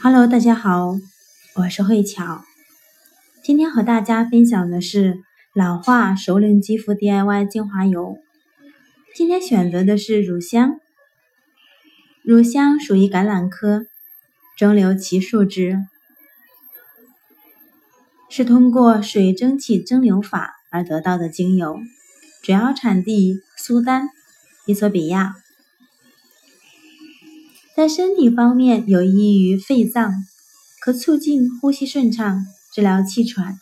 Hello，大家好，我是慧巧。今天和大家分享的是老化熟龄肌肤 DIY 精华油。今天选择的是乳香。乳香属于橄榄科蒸馏奇树脂，是通过水蒸气蒸馏法而得到的精油，主要产地苏丹、伊索比亚。在身体方面有益于肺脏，可促进呼吸顺畅，治疗气喘、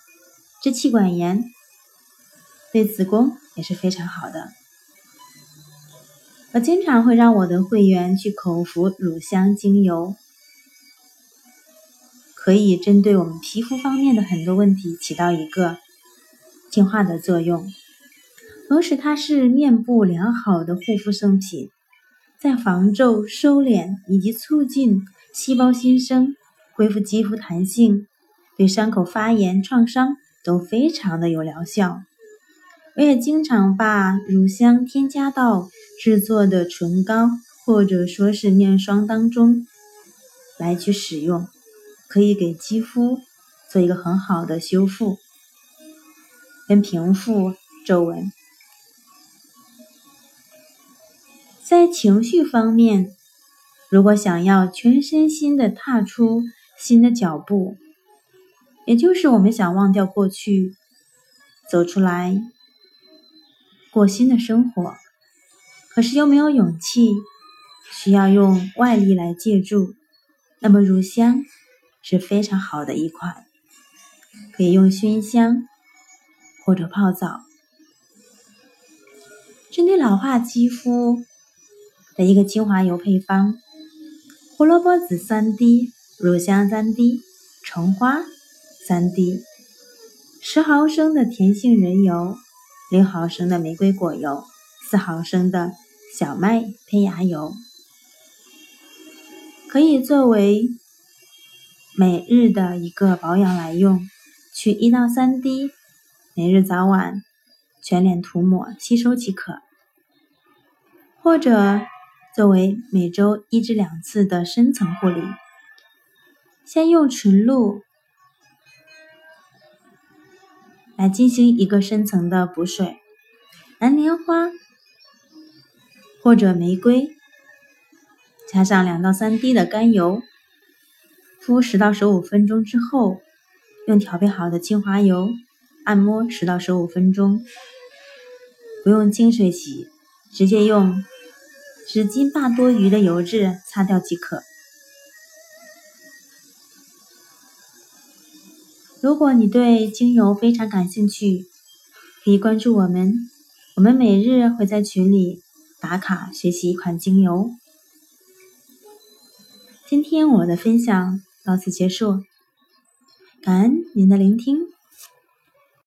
支气管炎，对子宫也是非常好的。我经常会让我的会员去口服乳香精油，可以针对我们皮肤方面的很多问题起到一个净化的作用，同时它是面部良好的护肤圣品。在防皱、收敛以及促进细胞新生、恢复肌肤弹性、对伤口发炎、创伤都非常的有疗效。我也经常把乳香添加到制作的唇膏或者说是面霜当中来去使用，可以给肌肤做一个很好的修复跟平复皱纹。在情绪方面，如果想要全身心的踏出新的脚步，也就是我们想忘掉过去，走出来过新的生活，可是又没有勇气，需要用外力来借助，那么乳香是非常好的一款，可以用熏香或者泡澡，针对老化肌肤。的一个精华油配方：胡萝卜籽三滴，乳香三滴，橙花三滴，十毫升的甜杏仁油，六毫升的玫瑰果油，四毫升的小麦胚芽油，可以作为每日的一个保养来用，取一到三滴，每日早晚全脸涂抹吸收即可，或者。作为每周一至两次的深层护理，先用纯露来进行一个深层的补水，蓝莲花或者玫瑰，加上两到三滴的甘油，敷十到十五分钟之后，用调配好的精华油按摩十到十五分钟，不用清水洗，直接用。纸巾把多余的油脂擦掉即可。如果你对精油非常感兴趣，可以关注我们，我们每日会在群里打卡学习一款精油。今天我的分享到此结束，感恩您的聆听。